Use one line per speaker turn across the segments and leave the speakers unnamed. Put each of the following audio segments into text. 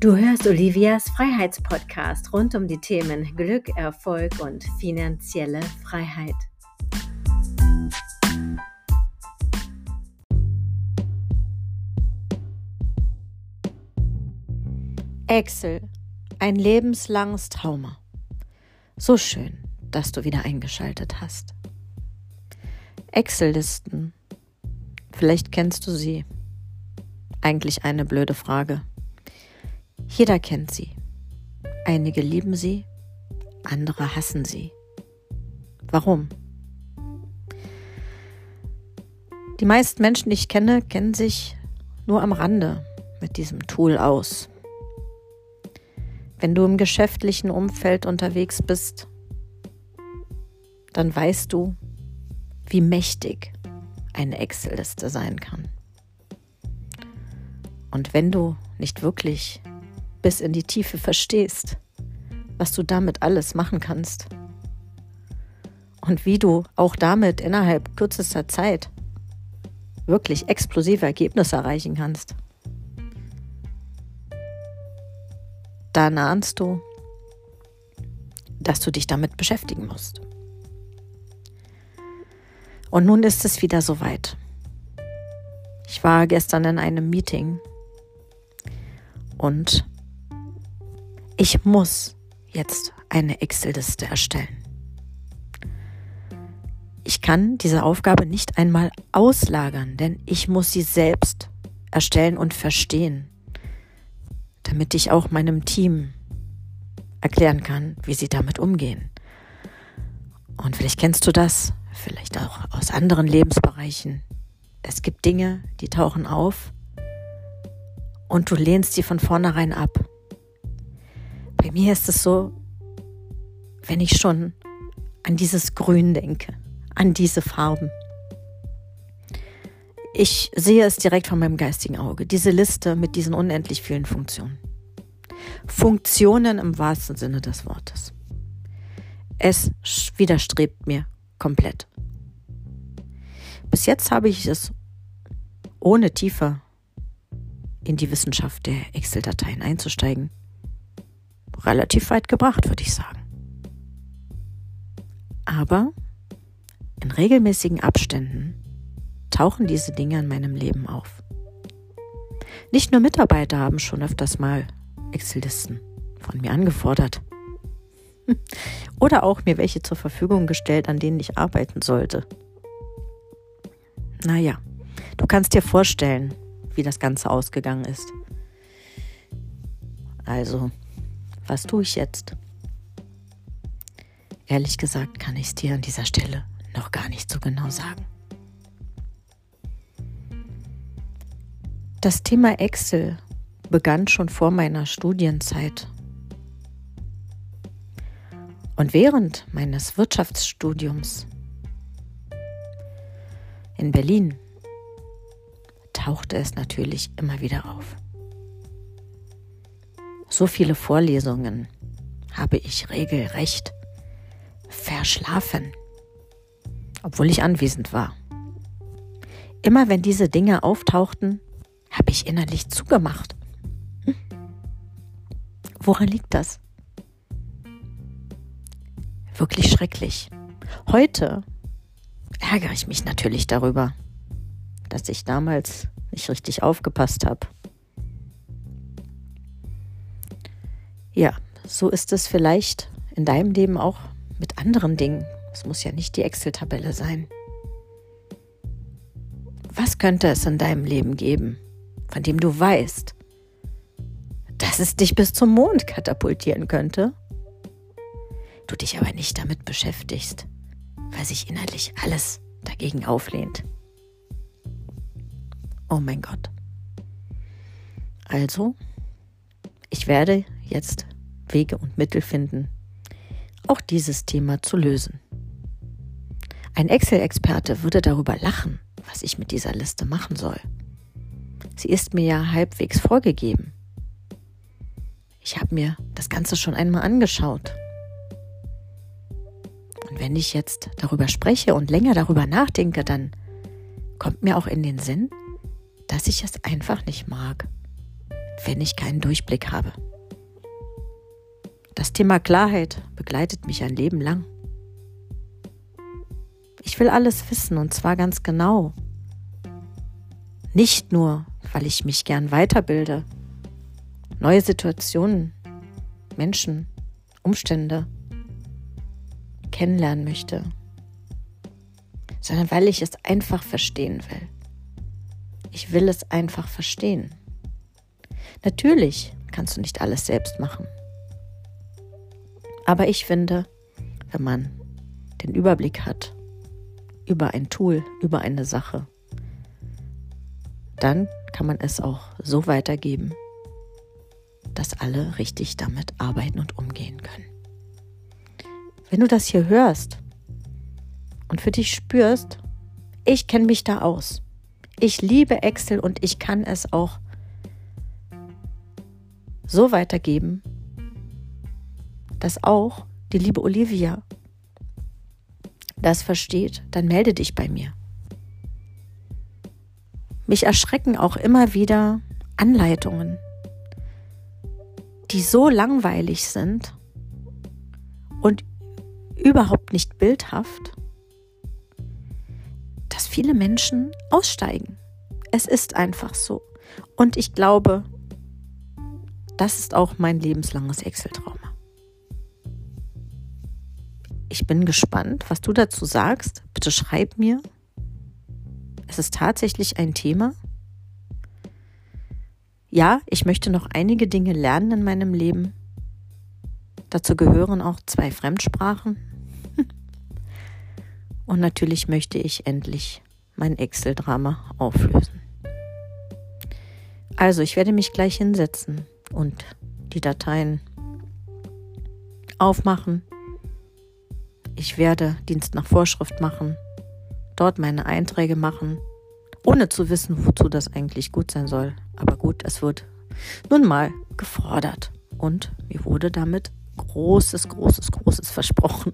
Du hörst Olivias Freiheitspodcast rund um die Themen Glück, Erfolg und finanzielle Freiheit. Excel, ein lebenslanges Trauma. So schön, dass du wieder eingeschaltet hast. Excel-Listen. Vielleicht kennst du sie. Eigentlich eine blöde Frage. Jeder kennt sie. Einige lieben sie, andere hassen sie. Warum? Die meisten Menschen, die ich kenne, kennen sich nur am Rande mit diesem Tool aus. Wenn du im geschäftlichen Umfeld unterwegs bist, dann weißt du, wie mächtig eine Excel-Liste sein kann. Und wenn du nicht wirklich bis in die Tiefe verstehst, was du damit alles machen kannst und wie du auch damit innerhalb kürzester Zeit wirklich explosive Ergebnisse erreichen kannst, dann ahnst du, dass du dich damit beschäftigen musst. Und nun ist es wieder soweit. Ich war gestern in einem Meeting und ich muss jetzt eine Excel-Liste erstellen. Ich kann diese Aufgabe nicht einmal auslagern, denn ich muss sie selbst erstellen und verstehen, damit ich auch meinem Team erklären kann, wie sie damit umgehen. Und vielleicht kennst du das, vielleicht auch aus anderen Lebensbereichen. Es gibt Dinge, die tauchen auf und du lehnst sie von vornherein ab. Bei mir ist es so, wenn ich schon an dieses Grün denke, an diese Farben. Ich sehe es direkt von meinem geistigen Auge, diese Liste mit diesen unendlich vielen Funktionen. Funktionen im wahrsten Sinne des Wortes. Es widerstrebt mir komplett. Bis jetzt habe ich es ohne tiefer in die Wissenschaft der Excel-Dateien einzusteigen relativ weit gebracht, würde ich sagen. Aber in regelmäßigen Abständen tauchen diese Dinge in meinem Leben auf. Nicht nur Mitarbeiter haben schon öfters mal Excel-Listen von mir angefordert. Oder auch mir welche zur Verfügung gestellt, an denen ich arbeiten sollte. Naja, du kannst dir vorstellen, wie das Ganze ausgegangen ist. Also, was tue ich jetzt? Ehrlich gesagt kann ich es dir an dieser Stelle noch gar nicht so genau sagen. Das Thema Excel begann schon vor meiner Studienzeit. Und während meines Wirtschaftsstudiums in Berlin tauchte es natürlich immer wieder auf. So viele Vorlesungen habe ich regelrecht verschlafen, obwohl ich anwesend war. Immer wenn diese Dinge auftauchten, habe ich innerlich zugemacht. Hm. Woran liegt das? Wirklich schrecklich. Heute ärgere ich mich natürlich darüber, dass ich damals nicht richtig aufgepasst habe. Ja, so ist es vielleicht in deinem Leben auch mit anderen Dingen. Es muss ja nicht die Excel-Tabelle sein. Was könnte es in deinem Leben geben, von dem du weißt, dass es dich bis zum Mond katapultieren könnte? Du dich aber nicht damit beschäftigst, weil sich innerlich alles dagegen auflehnt. Oh mein Gott. Also, ich werde jetzt Wege und Mittel finden, auch dieses Thema zu lösen. Ein Excel-Experte würde darüber lachen, was ich mit dieser Liste machen soll. Sie ist mir ja halbwegs vorgegeben. Ich habe mir das Ganze schon einmal angeschaut. Und wenn ich jetzt darüber spreche und länger darüber nachdenke, dann kommt mir auch in den Sinn, dass ich es einfach nicht mag wenn ich keinen Durchblick habe. Das Thema Klarheit begleitet mich ein Leben lang. Ich will alles wissen und zwar ganz genau. Nicht nur, weil ich mich gern weiterbilde, neue Situationen, Menschen, Umstände kennenlernen möchte, sondern weil ich es einfach verstehen will. Ich will es einfach verstehen. Natürlich kannst du nicht alles selbst machen. Aber ich finde, wenn man den Überblick hat über ein Tool, über eine Sache, dann kann man es auch so weitergeben, dass alle richtig damit arbeiten und umgehen können. Wenn du das hier hörst und für dich spürst, ich kenne mich da aus. Ich liebe Excel und ich kann es auch so weitergeben, dass auch die liebe Olivia das versteht, dann melde dich bei mir. Mich erschrecken auch immer wieder Anleitungen, die so langweilig sind und überhaupt nicht bildhaft, dass viele Menschen aussteigen. Es ist einfach so. Und ich glaube, das ist auch mein lebenslanges Excel-Trauma. Ich bin gespannt, was du dazu sagst. Bitte schreib mir. Es ist tatsächlich ein Thema. Ja, ich möchte noch einige Dinge lernen in meinem Leben. Dazu gehören auch zwei Fremdsprachen. Und natürlich möchte ich endlich mein Excel-Drama auflösen. Also, ich werde mich gleich hinsetzen und die Dateien aufmachen ich werde Dienst nach Vorschrift machen, dort meine Einträge machen, ohne zu wissen, wozu das eigentlich gut sein soll. Aber gut, es wird nun mal gefordert. Und mir wurde damit großes, großes, großes versprochen.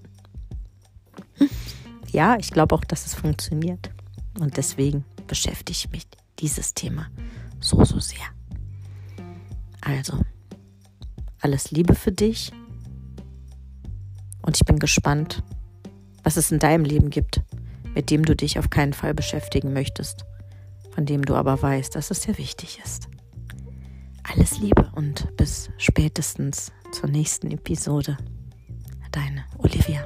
Ja, ich glaube auch, dass es funktioniert. Und deswegen beschäftigt mich dieses Thema so, so sehr. Also, alles Liebe für dich. Und ich bin gespannt, was es in deinem Leben gibt, mit dem du dich auf keinen Fall beschäftigen möchtest, von dem du aber weißt, dass es sehr wichtig ist. Alles Liebe und bis spätestens zur nächsten Episode. Deine Olivia.